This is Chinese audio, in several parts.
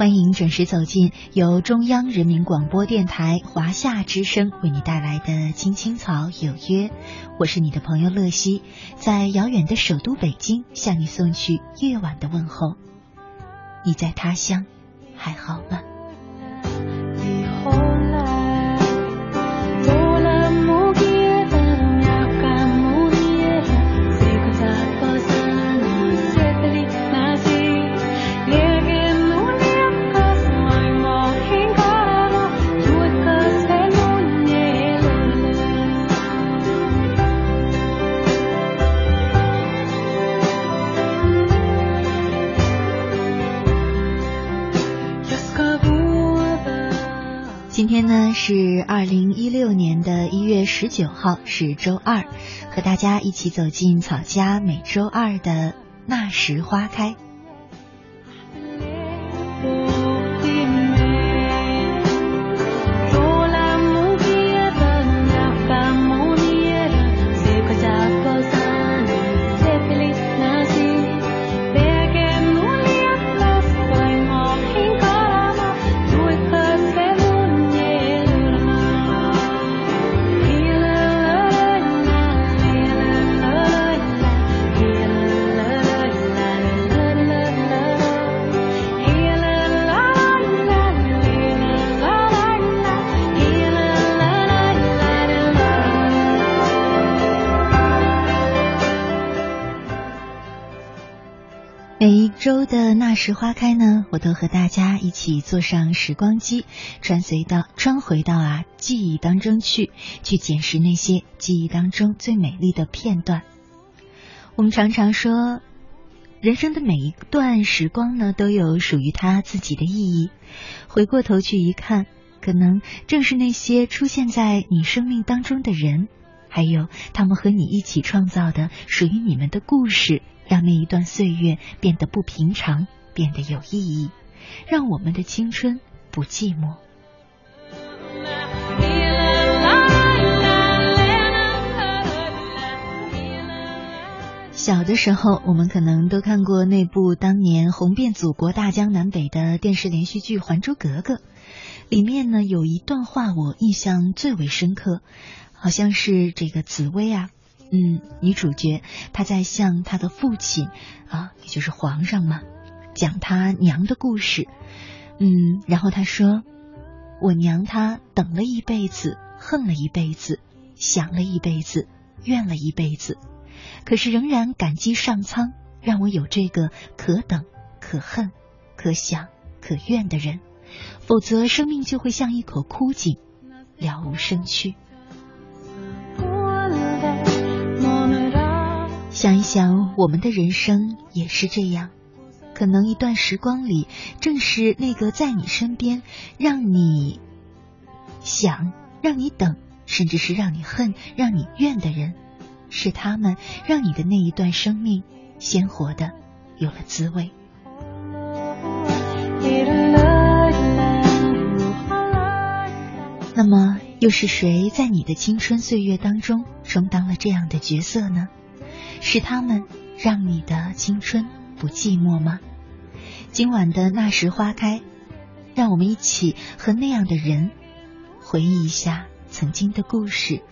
欢迎准时走进由中央人民广播电台华夏之声为你带来的《青青草有约》，我是你的朋友乐西，在遥远的首都北京向你送去夜晚的问候。你在他乡还好吗？今天呢是二零一六年的一月十九号，是周二，和大家一起走进草家每周二的那时花开。时花开呢，我都和大家一起坐上时光机，穿随到穿回到啊记忆当中去，去捡拾那些记忆当中最美丽的片段。我们常常说，人生的每一段时光呢，都有属于它自己的意义。回过头去一看，可能正是那些出现在你生命当中的人，还有他们和你一起创造的属于你们的故事。让那一段岁月变得不平常，变得有意义，让我们的青春不寂寞。小的时候，我们可能都看过那部当年红遍祖国大江南北的电视连续剧《还珠格格》，里面呢有一段话我印象最为深刻，好像是这个紫薇啊。嗯，女主角她在向她的父亲啊，也就是皇上嘛，讲他娘的故事。嗯，然后他说：“我娘她等了一辈子，恨了一辈子，想了一辈子，怨了一辈子，可是仍然感激上苍，让我有这个可等、可恨、可想、可怨的人，否则生命就会像一口枯井，了无生趣。”想一想，我们的人生也是这样。可能一段时光里，正是那个在你身边，让你想、让你等，甚至是让你恨、让你怨的人，是他们让你的那一段生命鲜活的有了滋味。那么，又是谁在你的青春岁月当中充当了这样的角色呢？是他们让你的青春不寂寞吗？今晚的那时花开，让我们一起和那样的人回忆一下曾经的故事。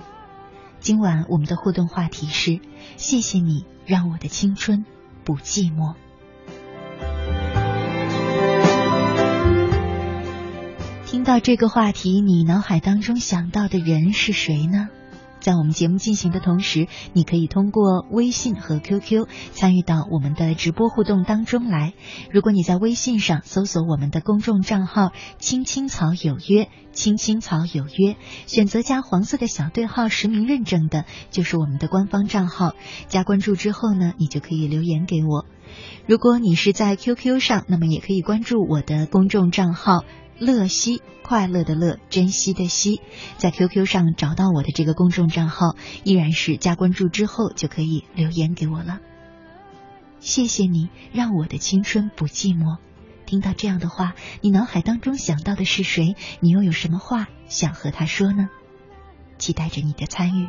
今晚我们的互动话题是：谢谢你让我的青春不寂寞。听到这个话题，你脑海当中想到的人是谁呢？在我们节目进行的同时，你可以通过微信和 QQ 参与到我们的直播互动当中来。如果你在微信上搜索我们的公众账号“青青草有约”，“青青草有约”，选择加黄色的小对号实名认证的，就是我们的官方账号。加关注之后呢，你就可以留言给我。如果你是在 QQ 上，那么也可以关注我的公众账号。乐西，快乐的乐，珍惜的惜，在 QQ 上找到我的这个公众账号，依然是加关注之后就可以留言给我了。谢谢你，让我的青春不寂寞。听到这样的话，你脑海当中想到的是谁？你又有什么话想和他说呢？期待着你的参与。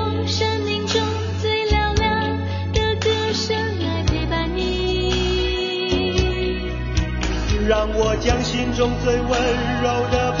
让我将心中最温柔的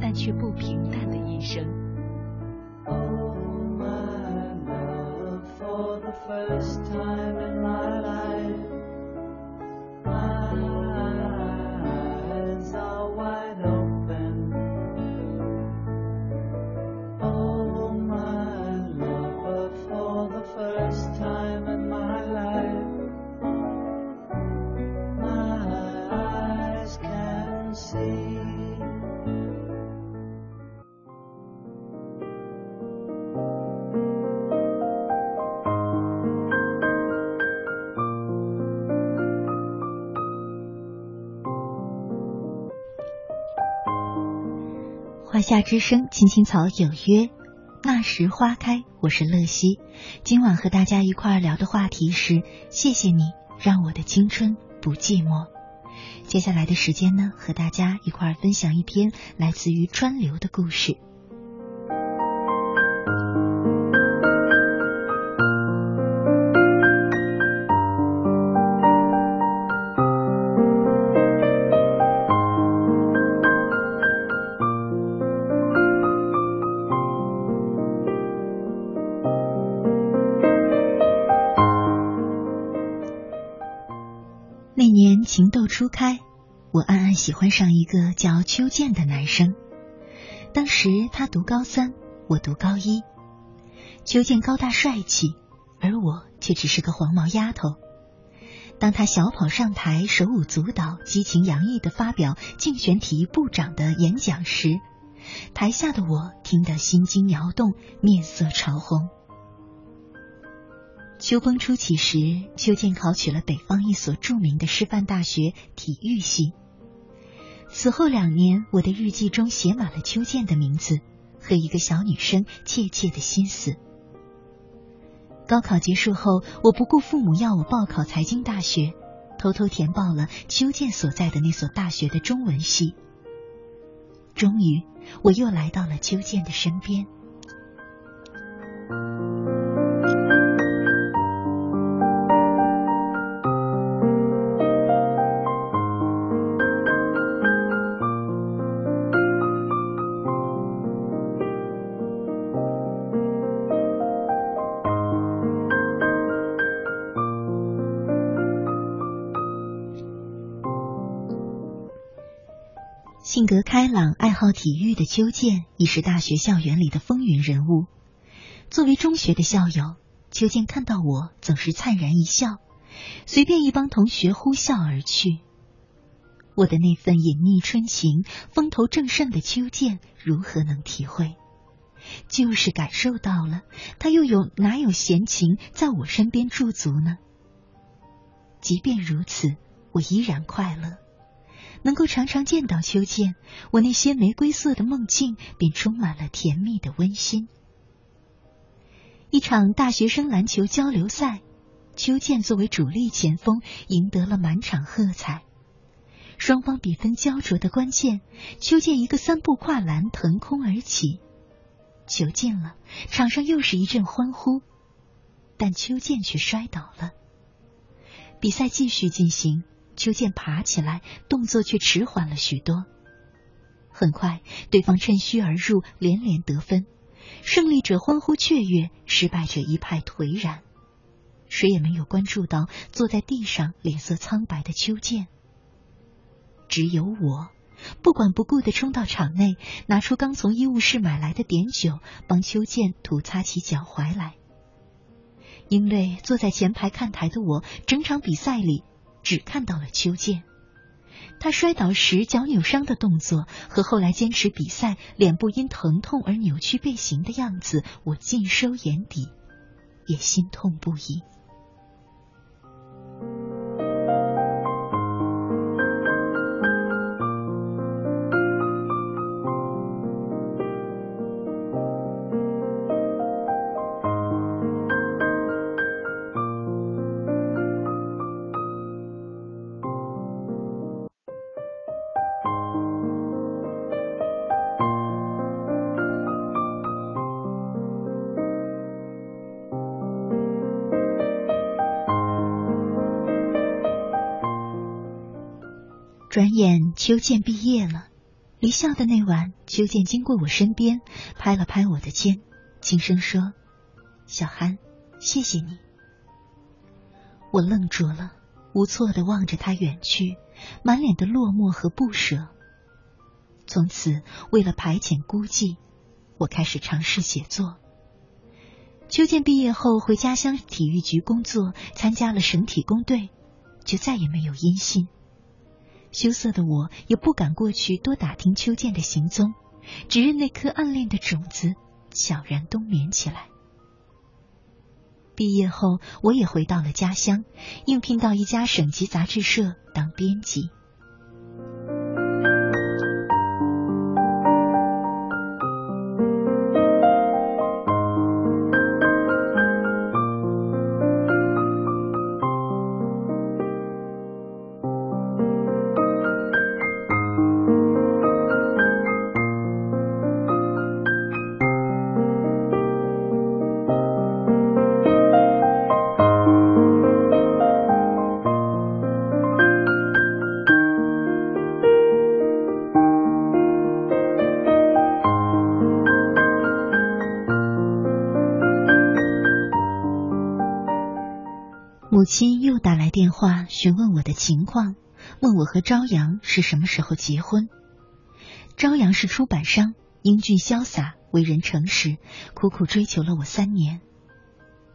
但却不平淡的一生。Oh, my love, for the first time 夏之声，青青草有约，那时花开。我是乐西，今晚和大家一块儿聊的话题是：谢谢你让我的青春不寂寞。接下来的时间呢，和大家一块儿分享一篇来自于川流的故事。喜欢上一个叫邱健的男生。当时他读高三，我读高一。邱健高大帅气，而我却只是个黄毛丫头。当他小跑上台，手舞足蹈、激情洋溢的发表竞选体育部长的演讲时，台下的我听得心惊摇动，面色潮红。秋风初起时，邱健考取了北方一所著名的师范大学体育系。此后两年，我的日记中写满了邱健的名字和一个小女生切切的心思。高考结束后，我不顾父母要我报考财经大学，偷偷填报了邱健所在的那所大学的中文系。终于，我又来到了邱健的身边。体育的邱健已是大学校园里的风云人物。作为中学的校友，邱健看到我总是灿然一笑，随便一帮同学呼啸而去。我的那份隐匿春情、风头正盛的邱健如何能体会？就是感受到了，他又有哪有闲情在我身边驻足呢？即便如此，我依然快乐。能够常常见到邱健，我那些玫瑰色的梦境便充满了甜蜜的温馨。一场大学生篮球交流赛，邱健作为主力前锋赢得了满场喝彩。双方比分焦灼的关键，邱健一个三步跨栏腾空而起，球进了，场上又是一阵欢呼，但邱健却摔倒了。比赛继续进行。邱健爬起来，动作却迟缓了许多。很快，对方趁虚而入，连连得分。胜利者欢呼雀跃，失败者一派颓然。谁也没有关注到坐在地上、脸色苍白的邱健。只有我，不管不顾的冲到场内，拿出刚从医务室买来的碘酒，帮邱健涂擦起脚踝来。因为坐在前排看台的我，整场比赛里。只看到了秋健，他摔倒时脚扭伤的动作和后来坚持比赛、脸部因疼痛而扭曲变形的样子，我尽收眼底，也心痛不已。眼邱健毕业了，离校的那晚，邱健经过我身边，拍了拍我的肩，轻声说：“小韩，谢谢你。”我愣住了，无措的望着他远去，满脸的落寞和不舍。从此，为了排遣孤寂，我开始尝试写作。邱健毕业后回家乡体育局工作，参加了省体工队，就再也没有音信。羞涩的我也不敢过去多打听邱健的行踪，只认那颗暗恋的种子悄然冬眠起来。毕业后，我也回到了家乡，应聘到一家省级杂志社当编辑。话询问我的情况，问我和朝阳是什么时候结婚。朝阳是出版商，英俊潇洒，为人诚实，苦苦追求了我三年。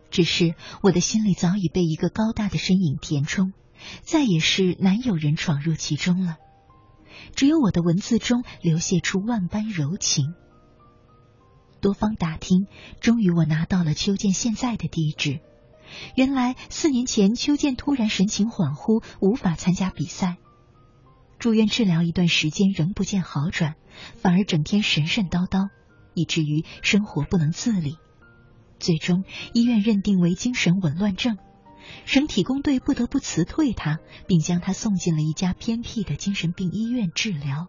只是我的心里早已被一个高大的身影填充，再也是难有人闯入其中了。只有我的文字中流泻出万般柔情。多方打听，终于我拿到了邱建现在的地址。原来四年前，邱建突然神情恍惚，无法参加比赛，住院治疗一段时间，仍不见好转，反而整天神神叨叨，以至于生活不能自理。最终，医院认定为精神紊乱症，省体工队不得不辞退他，并将他送进了一家偏僻的精神病医院治疗。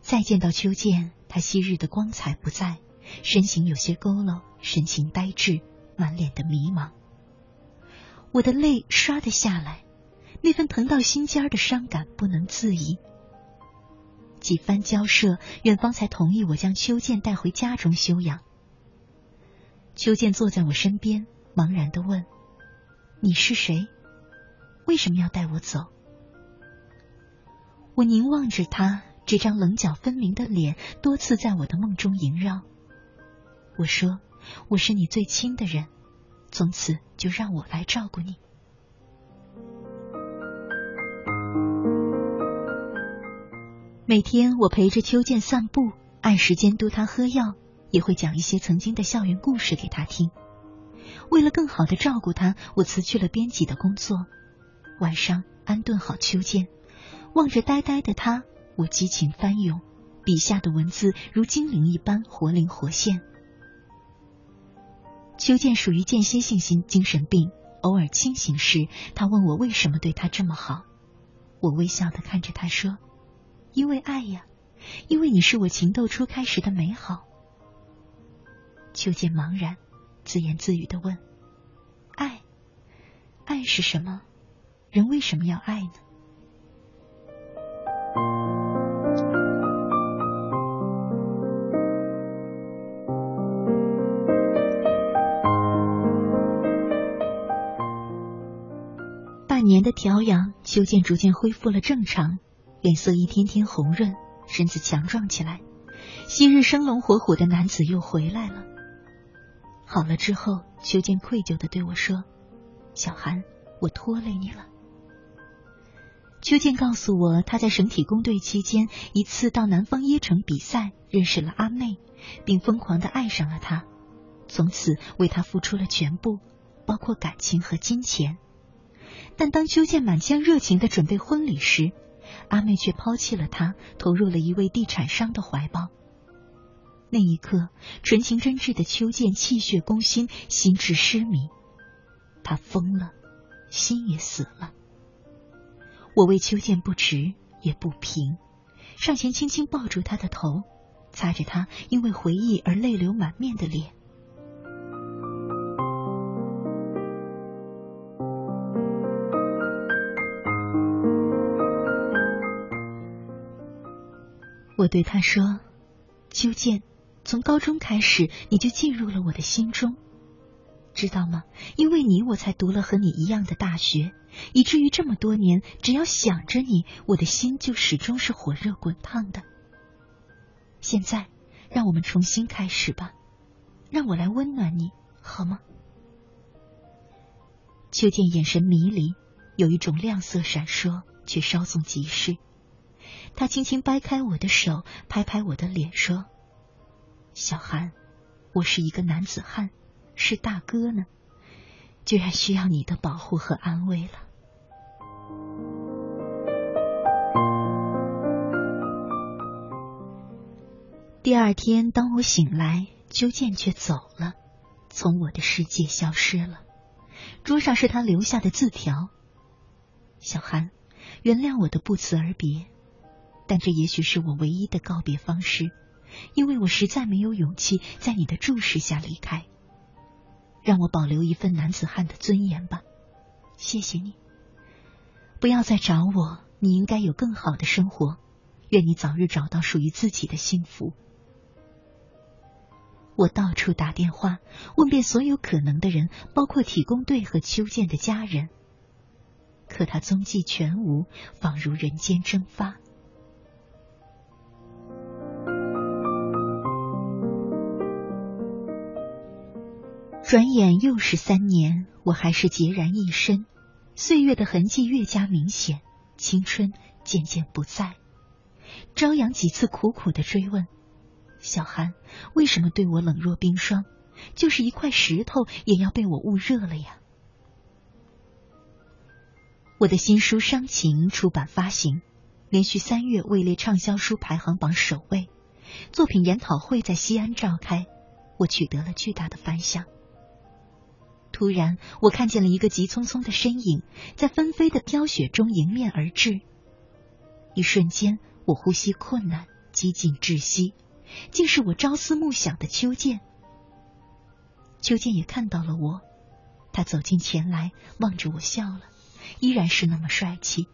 再见到邱建，他昔日的光彩不在，身形有些佝偻，神情呆滞。满脸的迷茫，我的泪唰的下来，那份疼到心尖的伤感不能自已。几番交涉，院方才同意我将邱建带回家中休养。邱建坐在我身边，茫然的问：“你是谁？为什么要带我走？”我凝望着他这张棱角分明的脸，多次在我的梦中萦绕。我说。我是你最亲的人，从此就让我来照顾你。每天我陪着邱建散步，按时监督他喝药，也会讲一些曾经的校园故事给他听。为了更好的照顾他，我辞去了编辑的工作。晚上安顿好邱建，望着呆呆的他，我激情翻涌，笔下的文字如精灵一般活灵活现。修建属于间歇性心精神病，偶尔清醒时，他问我为什么对他这么好。我微笑的看着他说：“因为爱呀，因为你是我情窦初开时的美好。”邱建茫然，自言自语的问：“爱，爱是什么？人为什么要爱呢？”的调养，邱健逐渐恢复了正常，脸色一天天红润，身子强壮起来。昔日生龙活虎的男子又回来了。好了之后，邱健愧疚的对我说：“小韩，我拖累你了。”邱健告诉我，他在省体工队期间，一次到南方椰城比赛，认识了阿妹，并疯狂的爱上了她，从此为她付出了全部，包括感情和金钱。但当邱建满腔热情的准备婚礼时，阿妹却抛弃了他，投入了一位地产商的怀抱。那一刻，纯情真挚的邱建气血攻心，心智失迷，他疯了，心也死了。我为邱建不值也不平，上前轻轻抱住他的头，擦着他因为回忆而泪流满面的脸。我对他说：“邱建，从高中开始你就进入了我的心中，知道吗？因为你，我才读了和你一样的大学，以至于这么多年，只要想着你，我的心就始终是火热滚烫的。现在，让我们重新开始吧，让我来温暖你，好吗？”邱建眼神迷离，有一种亮色闪烁，却稍纵即逝。他轻轻掰开我的手，拍拍我的脸，说：“小韩，我是一个男子汉，是大哥呢，居然需要你的保护和安慰了。”第二天，当我醒来，邱建却走了，从我的世界消失了。桌上是他留下的字条：“小韩，原谅我的不辞而别。”但这也许是我唯一的告别方式，因为我实在没有勇气在你的注视下离开。让我保留一份男子汉的尊严吧，谢谢你。不要再找我，你应该有更好的生活。愿你早日找到属于自己的幸福。我到处打电话，问遍所有可能的人，包括体工队和邱建的家人。可他踪迹全无，仿如人间蒸发。转眼又是三年，我还是孑然一身，岁月的痕迹越加明显，青春渐渐不在。朝阳几次苦苦的追问：“小韩，为什么对我冷若冰霜？就是一块石头也要被我捂热了呀？”我的新书《伤情》出版发行，连续三月位列畅销书排行榜首位。作品研讨会在西安召开，我取得了巨大的反响。突然，我看见了一个急匆匆的身影，在纷飞的飘雪中迎面而至。一瞬间，我呼吸困难，几近窒息，竟是我朝思暮想的秋剑。秋剑也看到了我，他走近前来，望着我笑了，依然是那么帅气，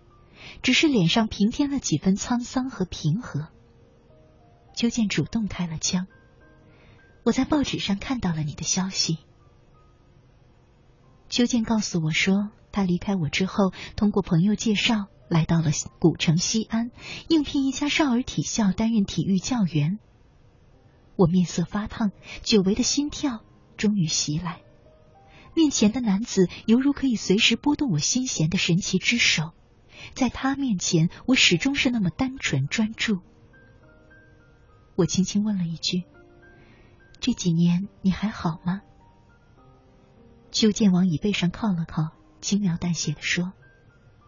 只是脸上平添了几分沧桑和平和。秋剑主动开了枪：“我在报纸上看到了你的消息。”邱健告诉我说，他离开我之后，通过朋友介绍来到了古城西安，应聘一家少儿体校担任体育教员。我面色发烫，久违的心跳终于袭来。面前的男子犹如可以随时拨动我心弦的神奇之手，在他面前，我始终是那么单纯专注。我轻轻问了一句：“这几年你还好吗？”邱建往椅背上靠了靠，轻描淡写的说：“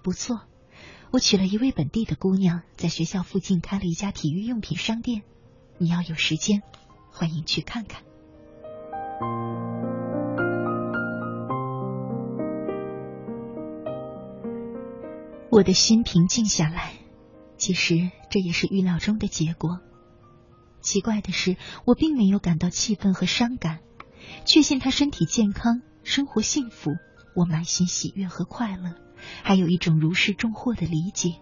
不错，我娶了一位本地的姑娘，在学校附近开了一家体育用品商店。你要有时间，欢迎去看看。”我的心平静下来，其实这也是预料中的结果。奇怪的是，我并没有感到气愤和伤感，确信他身体健康。生活幸福，我满心喜悦和快乐，还有一种如释重负的理解。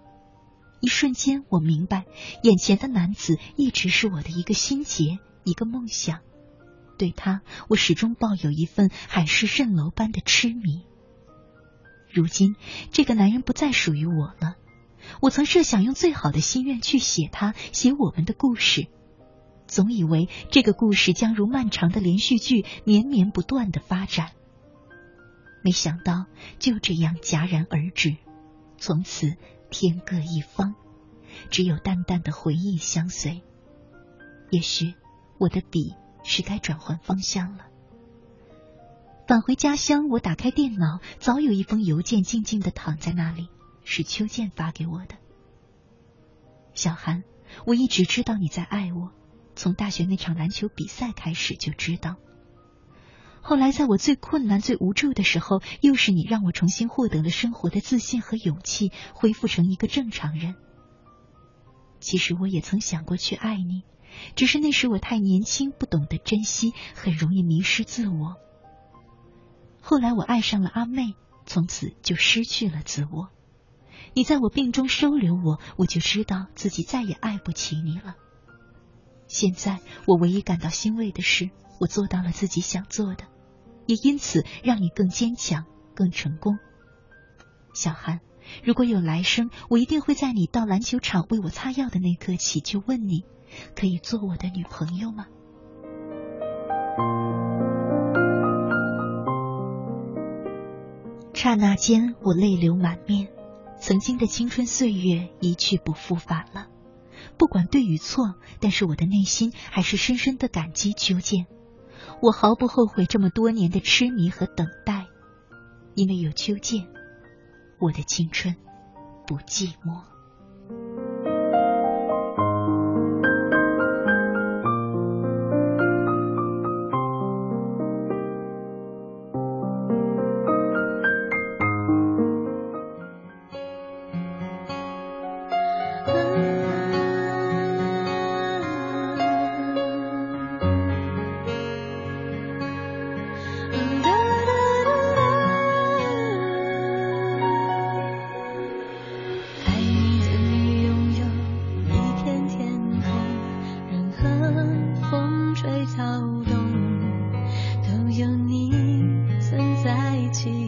一瞬间，我明白，眼前的男子一直是我的一个心结，一个梦想。对他，我始终抱有一份海市蜃楼般的痴迷。如今，这个男人不再属于我了。我曾设想用最好的心愿去写他，写我们的故事。总以为这个故事将如漫长的连续剧，绵绵不断的发展。没想到就这样戛然而止，从此天各一方，只有淡淡的回忆相随。也许我的笔是该转换方向了。返回家乡，我打开电脑，早有一封邮件静静的躺在那里，是秋剑发给我的。小韩，我一直知道你在爱我，从大学那场篮球比赛开始就知道。后来，在我最困难、最无助的时候，又是你让我重新获得了生活的自信和勇气，恢复成一个正常人。其实我也曾想过去爱你，只是那时我太年轻，不懂得珍惜，很容易迷失自我。后来我爱上了阿妹，从此就失去了自我。你在我病中收留我，我就知道自己再也爱不起你了。现在我唯一感到欣慰的是，我做到了自己想做的。也因此让你更坚强、更成功，小韩。如果有来生，我一定会在你到篮球场为我擦药的那刻起，就问你，可以做我的女朋友吗？刹那间，我泪流满面，曾经的青春岁月一去不复返了。不管对与错，但是我的内心还是深深的感激秋剑。我毫不后悔这么多年的痴迷和等待，因为有秋剑，我的青春不寂寞。一起。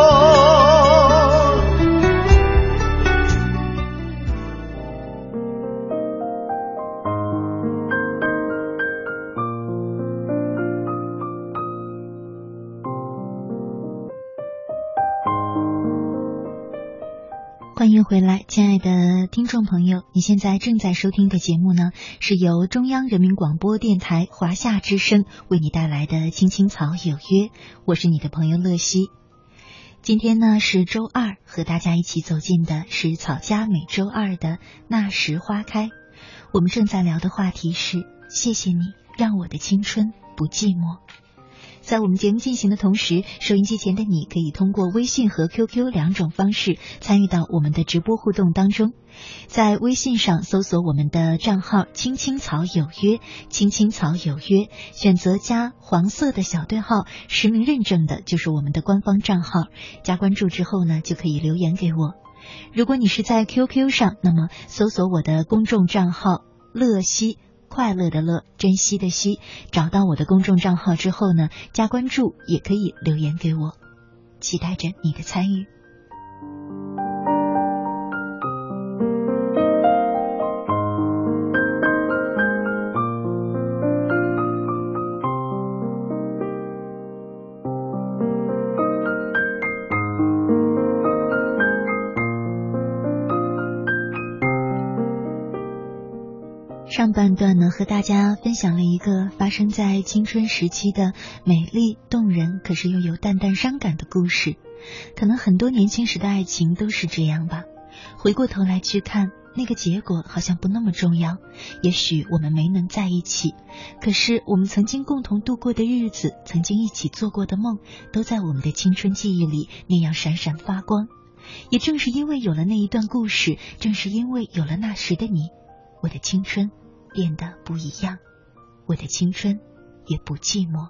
欢迎回来，亲爱的听众朋友，你现在正在收听的节目呢，是由中央人民广播电台华夏之声为你带来的《青青草有约》，我是你的朋友乐西。今天呢是周二，和大家一起走进的是草家每周二的那时花开。我们正在聊的话题是：谢谢你让我的青春不寂寞。在我们节目进行的同时，收音机前的你可以通过微信和 QQ 两种方式参与到我们的直播互动当中。在微信上搜索我们的账号“青青草有约”，“青青草有约”，选择加黄色的小对号，实名认证的就是我们的官方账号。加关注之后呢，就可以留言给我。如果你是在 QQ 上，那么搜索我的公众账号“乐西”。快乐的乐，珍惜的惜，找到我的公众账号之后呢，加关注也可以留言给我，期待着你的参与。上半段呢，和大家分享了一个发生在青春时期的美丽动人，可是又有淡淡伤感的故事。可能很多年轻时的爱情都是这样吧。回过头来去看，那个结果好像不那么重要。也许我们没能在一起，可是我们曾经共同度过的日子，曾经一起做过的梦，都在我们的青春记忆里那样闪闪发光。也正是因为有了那一段故事，正是因为有了那时的你，我的青春。变得不一样，我的青春也不寂寞。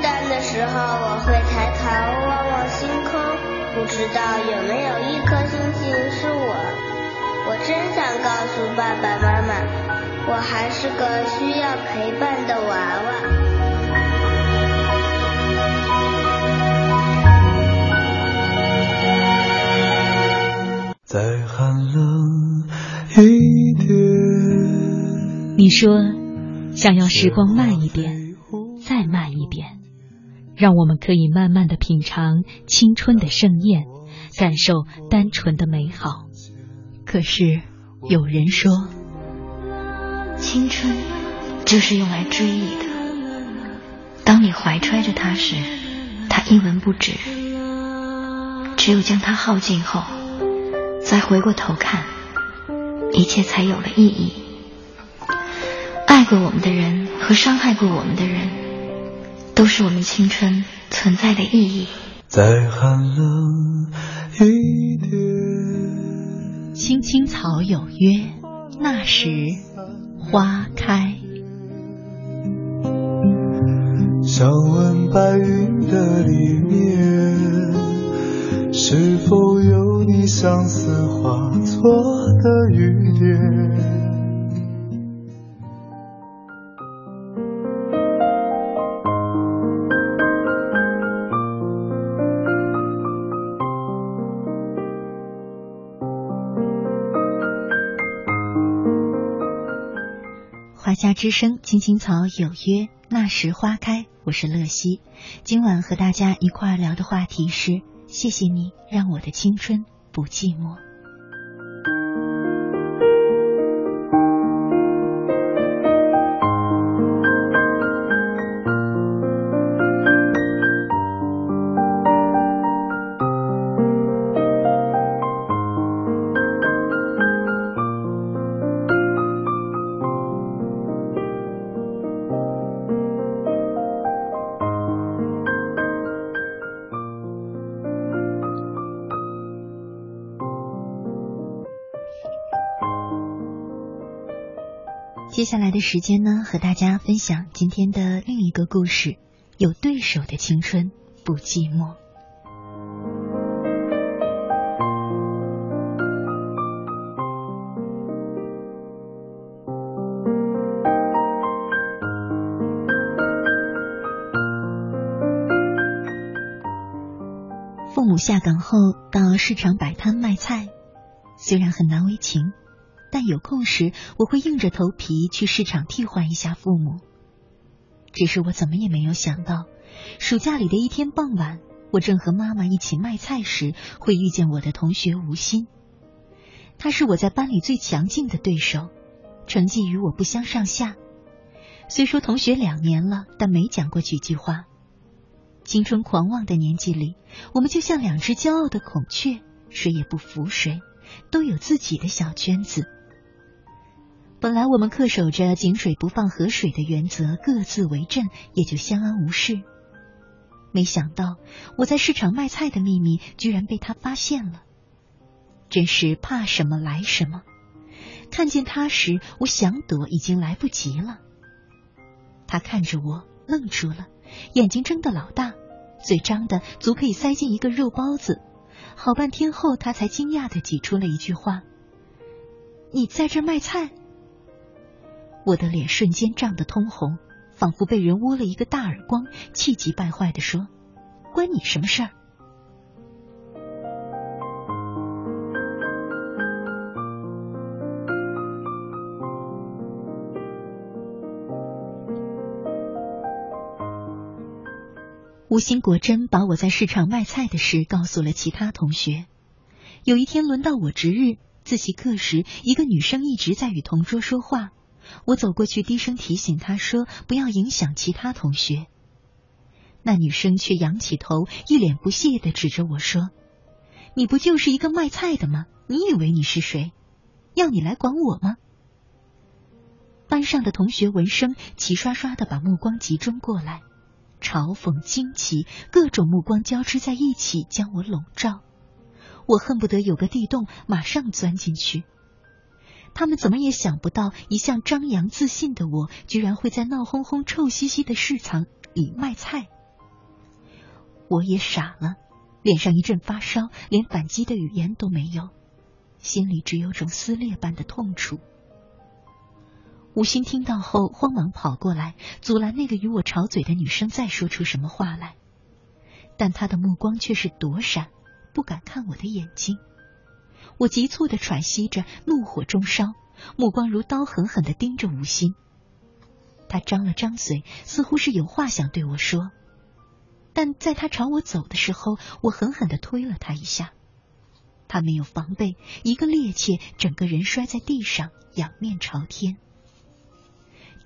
孤单的时候，我会抬头望望星空，不知道有没有一颗星星是我。我真想告诉爸爸妈妈，我还是个需要陪伴的娃娃。再寒冷一点。你说想要时光慢一点，再慢一点，让我们可以慢慢的品尝青春的盛宴，感受单纯的美好。可是有人说，青春就是用来追忆的。当你怀揣着它时，它一文不值。只有将它耗尽后，再回过头看，一切才有了意义。爱过我们的人和伤害过我们的人，都是我们青春存在的意义。再寒冷一点。青青草有约，那时花开。想问白云的里面，是否有你相思化作的雨点？之声，青青草有约，那时花开。我是乐西，今晚和大家一块儿聊的话题是：谢谢你让我的青春不寂寞。的时间呢，和大家分享今天的另一个故事：有对手的青春不寂寞。父母下岗后到市场摆摊卖菜，虽然很难为情，但有空时我会硬着头皮去市场替换一下父母。只是我怎么也没有想到，暑假里的一天傍晚，我正和妈妈一起卖菜时，会遇见我的同学吴昕。他是我在班里最强劲的对手，成绩与我不相上下。虽说同学两年了，但没讲过几句话。青春狂妄的年纪里，我们就像两只骄傲的孔雀，谁也不服谁，都有自己的小圈子。本来我们恪守着井水不犯河水的原则，各自为阵，也就相安无事。没想到我在市场卖菜的秘密居然被他发现了，真是怕什么来什么。看见他时，我想躲已经来不及了。他看着我，愣住了，眼睛睁得老大，嘴张的足可以塞进一个肉包子。好半天后，他才惊讶的挤出了一句话：“你在这卖菜？”我的脸瞬间涨得通红，仿佛被人窝了一个大耳光，气急败坏的说：“关你什么事儿？”吴昕果真把我在市场卖菜的事告诉了其他同学。有一天轮到我值日，自习课时，一个女生一直在与同桌说话。我走过去，低声提醒她说：“不要影响其他同学。”那女生却仰起头，一脸不屑的指着我说：“你不就是一个卖菜的吗？你以为你是谁？要你来管我吗？”班上的同学闻声，齐刷刷的把目光集中过来，嘲讽、惊奇，各种目光交织在一起，将我笼罩。我恨不得有个地洞，马上钻进去。他们怎么也想不到，一向张扬自信的我，居然会在闹哄哄、臭兮兮的市场里卖菜。我也傻了，脸上一阵发烧，连反击的语言都没有，心里只有种撕裂般的痛楚。吴昕听到后，慌忙跑过来，阻拦那个与我吵嘴的女生再说出什么话来，但她的目光却是躲闪，不敢看我的眼睛。我急促的喘息着，怒火中烧，目光如刀狠狠的盯着吴昕。他张了张嘴，似乎是有话想对我说，但在他朝我走的时候，我狠狠的推了他一下。他没有防备，一个趔趄，整个人摔在地上，仰面朝天。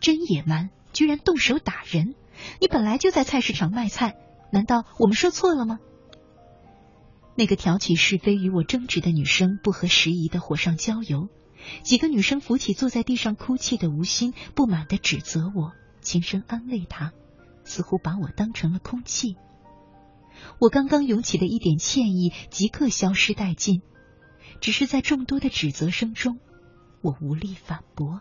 真野蛮，居然动手打人！你本来就在菜市场卖菜，难道我们说错了吗？那个挑起是非与我争执的女生不合时宜的火上浇油，几个女生扶起坐在地上哭泣的吴昕，不满的指责我，轻声安慰她，似乎把我当成了空气。我刚刚涌起的一点歉意即刻消失殆尽，只是在众多的指责声中，我无力反驳。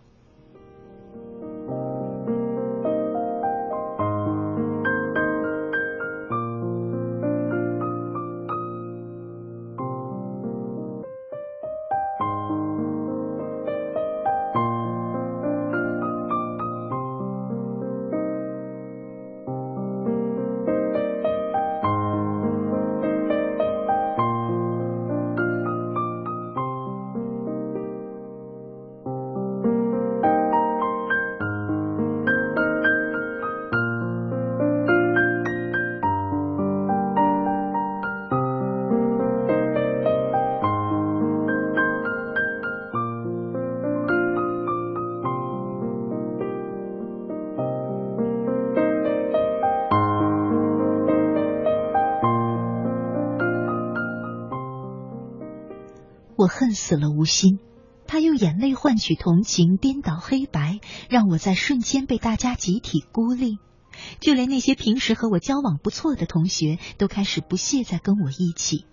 恨死了吴昕，他用眼泪换取同情，颠倒黑白，让我在瞬间被大家集体孤立。就连那些平时和我交往不错的同学，都开始不屑再跟我一起。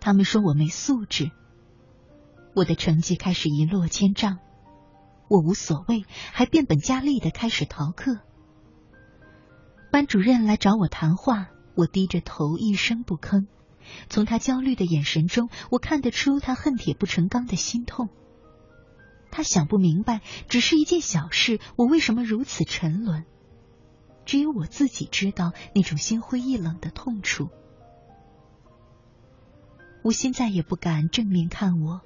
他们说我没素质。我的成绩开始一落千丈，我无所谓，还变本加厉的开始逃课。班主任来找我谈话，我低着头一声不吭。从他焦虑的眼神中，我看得出他恨铁不成钢的心痛。他想不明白，只是一件小事，我为什么如此沉沦？只有我自己知道那种心灰意冷的痛楚。吴昕再也不敢正面看我，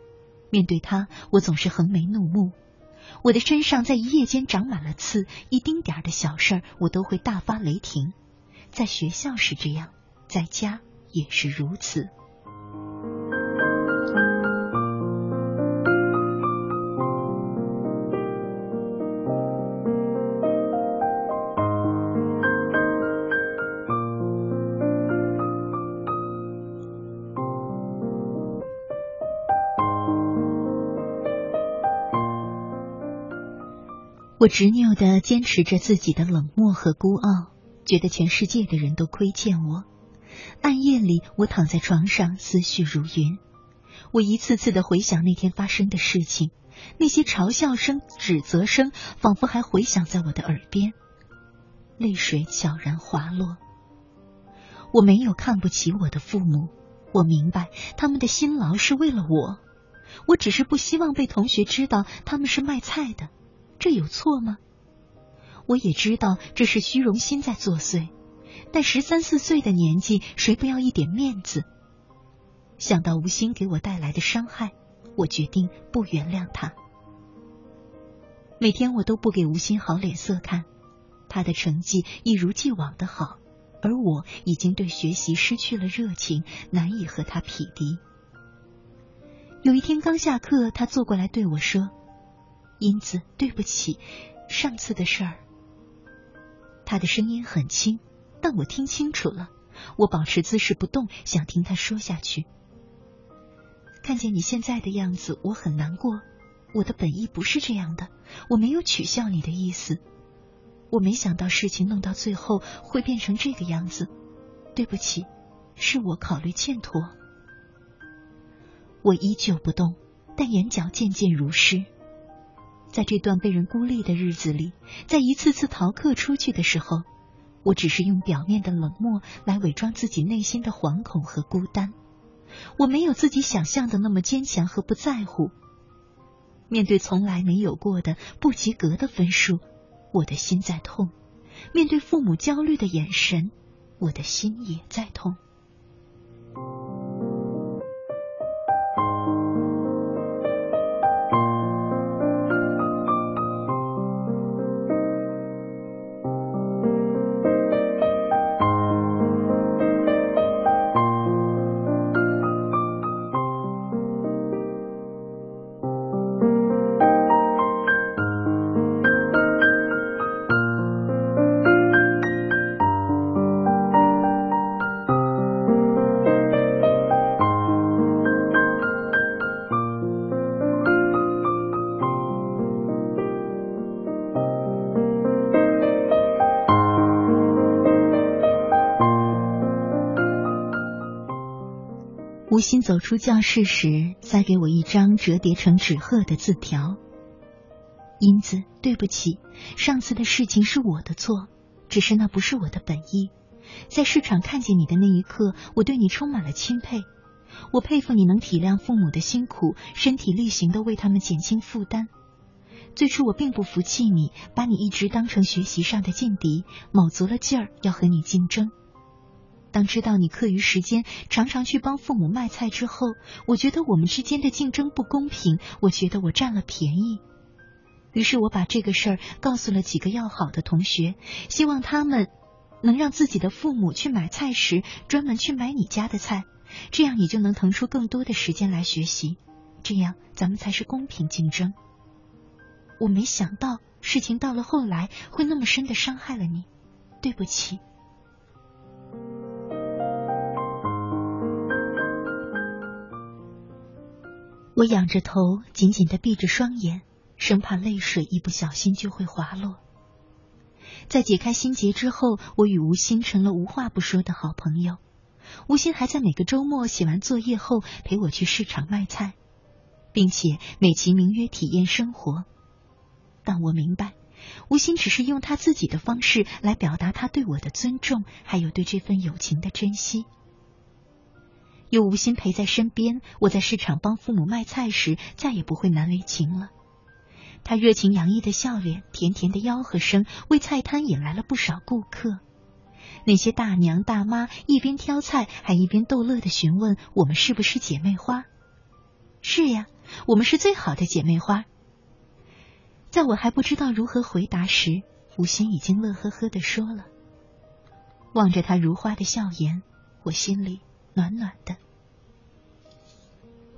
面对他，我总是横眉怒目。我的身上在一夜间长满了刺，一丁点的小事儿我都会大发雷霆。在学校是这样，在家也是如此。我执拗的坚持着自己的冷漠和孤傲，觉得全世界的人都亏欠我。暗夜里，我躺在床上，思绪如云。我一次次的回想那天发生的事情，那些嘲笑声、指责声，仿佛还回响在我的耳边。泪水悄然滑落。我没有看不起我的父母，我明白他们的辛劳是为了我。我只是不希望被同学知道他们是卖菜的。这有错吗？我也知道这是虚荣心在作祟，但十三四岁的年纪，谁不要一点面子？想到吴昕给我带来的伤害，我决定不原谅他。每天我都不给吴昕好脸色看，他的成绩一如既往的好，而我已经对学习失去了热情，难以和他匹敌。有一天刚下课，他坐过来对我说。英子，对不起，上次的事儿。他的声音很轻，但我听清楚了。我保持姿势不动，想听他说下去。看见你现在的样子，我很难过。我的本意不是这样的，我没有取笑你的意思。我没想到事情弄到最后会变成这个样子，对不起，是我考虑欠妥。我依旧不动，但眼角渐渐如湿。在这段被人孤立的日子里，在一次次逃课出去的时候，我只是用表面的冷漠来伪装自己内心的惶恐和孤单。我没有自己想象的那么坚强和不在乎。面对从来没有过的不及格的分数，我的心在痛；面对父母焦虑的眼神，我的心也在痛。新走出教室时，塞给我一张折叠成纸鹤的字条。英子，对不起，上次的事情是我的错，只是那不是我的本意。在市场看见你的那一刻，我对你充满了钦佩。我佩服你能体谅父母的辛苦，身体力行的为他们减轻负担。最初我并不服气你，把你一直当成学习上的劲敌，卯足了劲儿要和你竞争。当知道你课余时间常常去帮父母卖菜之后，我觉得我们之间的竞争不公平，我觉得我占了便宜。于是我把这个事儿告诉了几个要好的同学，希望他们能让自己的父母去买菜时专门去买你家的菜，这样你就能腾出更多的时间来学习，这样咱们才是公平竞争。我没想到事情到了后来会那么深的伤害了你，对不起。我仰着头，紧紧的闭着双眼，生怕泪水一不小心就会滑落。在解开心结之后，我与吴昕成了无话不说的好朋友。吴昕还在每个周末写完作业后陪我去市场卖菜，并且美其名曰体验生活。但我明白，吴昕只是用他自己的方式来表达他对我的尊重，还有对这份友情的珍惜。有吴昕陪在身边，我在市场帮父母卖菜时再也不会难为情了。他热情洋溢的笑脸，甜甜的吆喝声，为菜摊引来了不少顾客。那些大娘大妈一边挑菜还一边逗乐的询问我们是不是姐妹花。是呀，我们是最好的姐妹花。在我还不知道如何回答时，吴昕已经乐呵呵的说了。望着他如花的笑颜，我心里暖暖的。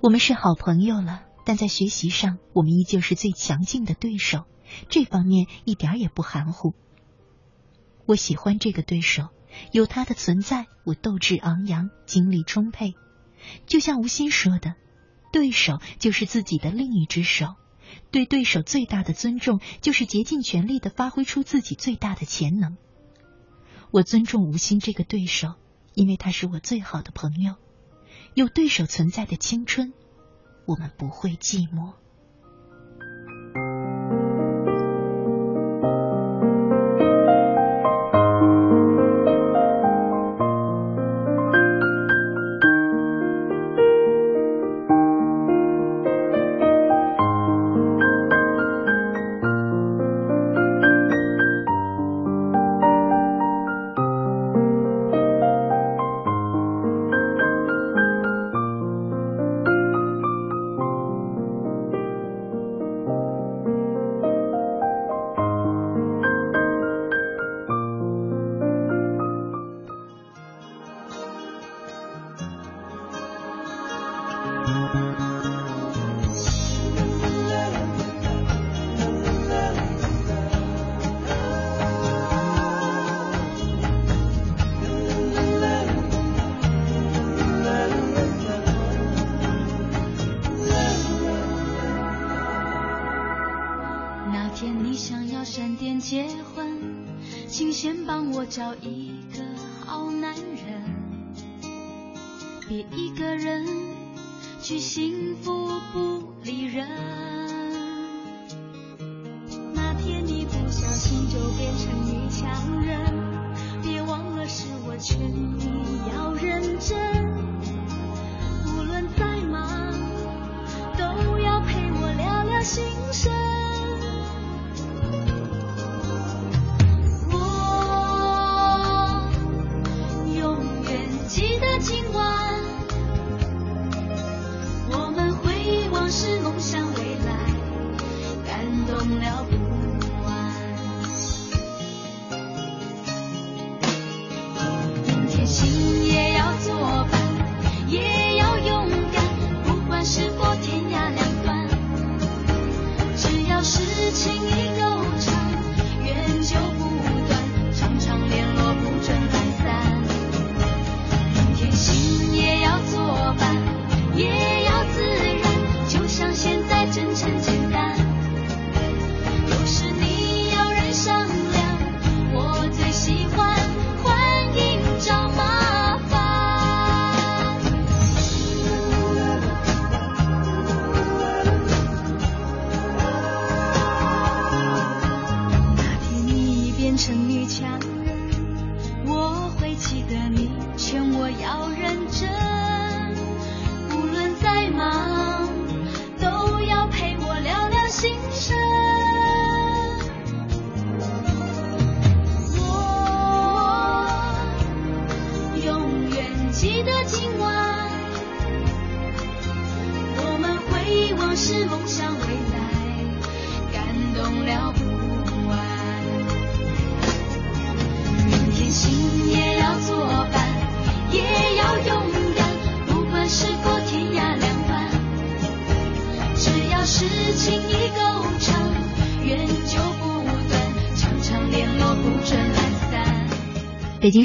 我们是好朋友了，但在学习上，我们依旧是最强劲的对手，这方面一点也不含糊。我喜欢这个对手，有他的存在，我斗志昂扬，精力充沛。就像吴昕说的，对手就是自己的另一只手。对对手最大的尊重，就是竭尽全力的发挥出自己最大的潜能。我尊重吴昕这个对手，因为他是我最好的朋友。有对手存在的青春，我们不会寂寞。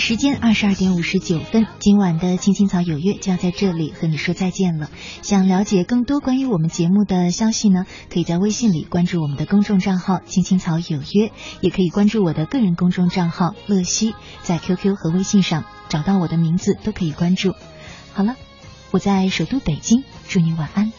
时间二十二点五十九分，今晚的《青青草有约》就要在这里和你说再见了。想了解更多关于我们节目的消息呢，可以在微信里关注我们的公众账号“青青草有约”，也可以关注我的个人公众账号“乐西”，在 QQ 和微信上找到我的名字都可以关注。好了，我在首都北京，祝你晚安。